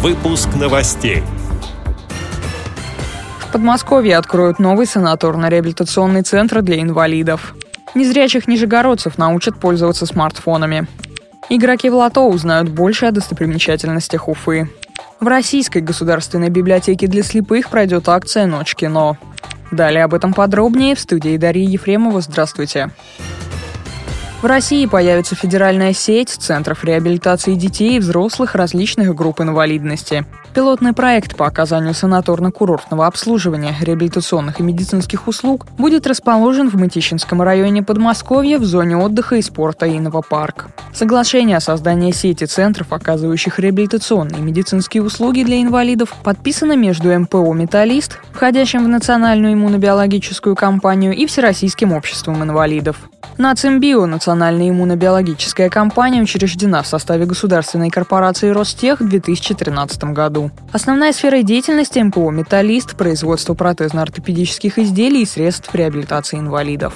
Выпуск новостей. В Подмосковье откроют новый санаторно-реабилитационный центр для инвалидов. Незрячих нижегородцев научат пользоваться смартфонами. Игроки в лото узнают больше о достопримечательностях Уфы. В Российской государственной библиотеке для слепых пройдет акция «Ночь кино». Далее об этом подробнее в студии Дарьи Ефремова. Здравствуйте. В России появится федеральная сеть центров реабилитации детей и взрослых различных групп инвалидности. Пилотный проект по оказанию санаторно-курортного обслуживания, реабилитационных и медицинских услуг будет расположен в Мытищинском районе Подмосковья в зоне отдыха и спорта Инновопарк. Соглашение о создании сети центров, оказывающих реабилитационные и медицинские услуги для инвалидов, подписано между МПО «Металлист», входящим в Национальную иммунобиологическую компанию, и Всероссийским обществом инвалидов. Нацимбио, национальная иммунобиологическая компания, учреждена в составе государственной корпорации Ростех в 2013 году. Основная сфера деятельности МПО «Металлист» – производство протезно-ортопедических изделий и средств реабилитации инвалидов.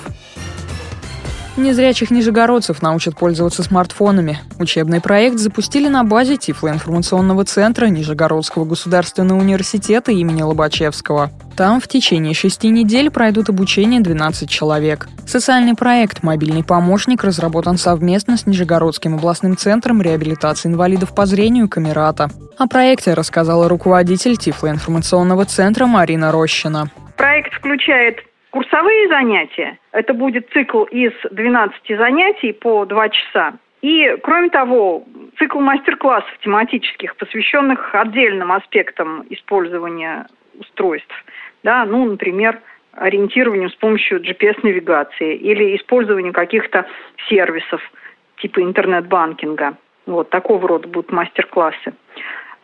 Незрячих нижегородцев научат пользоваться смартфонами. Учебный проект запустили на базе Тифлоинформационного центра Нижегородского государственного университета имени Лобачевского. Там в течение шести недель пройдут обучение 12 человек. Социальный проект «Мобильный помощник» разработан совместно с Нижегородским областным центром реабилитации инвалидов по зрению Камерата. О проекте рассказала руководитель Тифлоинформационного центра Марина Рощина. Проект включает Курсовые занятия – это будет цикл из 12 занятий по 2 часа. И, кроме того, цикл мастер-классов тематических, посвященных отдельным аспектам использования устройств. Да, ну, например, ориентированию с помощью GPS-навигации или использованию каких-то сервисов типа интернет-банкинга. Вот такого рода будут мастер-классы.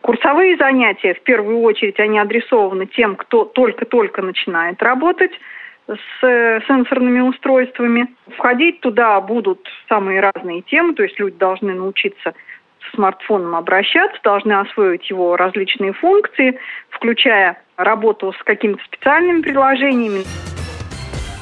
Курсовые занятия, в первую очередь, они адресованы тем, кто только-только начинает работать – с э, сенсорными устройствами. Входить туда будут самые разные темы, то есть люди должны научиться с смартфоном обращаться, должны освоить его различные функции, включая работу с какими-то специальными приложениями.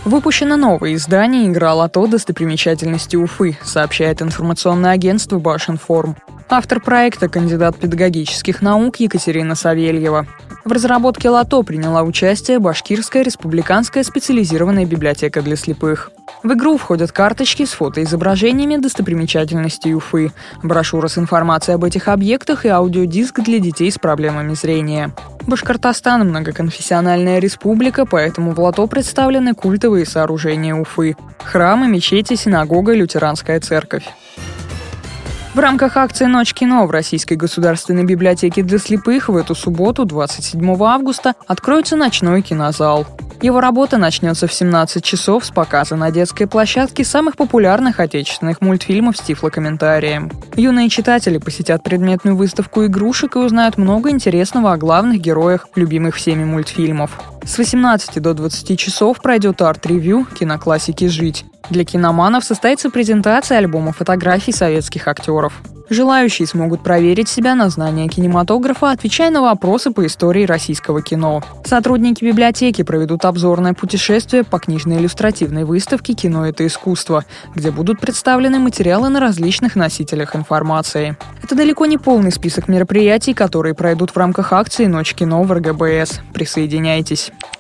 Выпущено новое издание «Игра лото. Достопримечательности Уфы», сообщает информационное агентство «Башинформ». Автор проекта – кандидат педагогических наук Екатерина Савельева. В разработке лото приняла участие Башкирская республиканская специализированная библиотека для слепых. В игру входят карточки с фотоизображениями достопримечательностей Уфы, брошюра с информацией об этих объектах и аудиодиск для детей с проблемами зрения. Башкортостан – многоконфессиональная республика, поэтому в лото представлены культовые сооружения Уфы – храмы, мечети, синагога, лютеранская церковь. В рамках акции «Ночь кино» в Российской государственной библиотеке для слепых в эту субботу, 27 августа, откроется ночной кинозал. Его работа начнется в 17 часов с показа на детской площадке самых популярных отечественных мультфильмов с тифлокомментарием. Юные читатели посетят предметную выставку игрушек и узнают много интересного о главных героях любимых всеми мультфильмов. С 18 до 20 часов пройдет арт-ревью киноклассики «Жить». Для киноманов состоится презентация альбома фотографий советских актеров. Желающие смогут проверить себя на знание кинематографа, отвечая на вопросы по истории российского кино. Сотрудники библиотеки проведут обзорное путешествие по книжной иллюстративной выставке «Кино – это искусство», где будут представлены материалы на различных носителях информации. Это далеко не полный список мероприятий, которые пройдут в рамках акции «Ночь кино» в РГБС. Присоединяйтесь.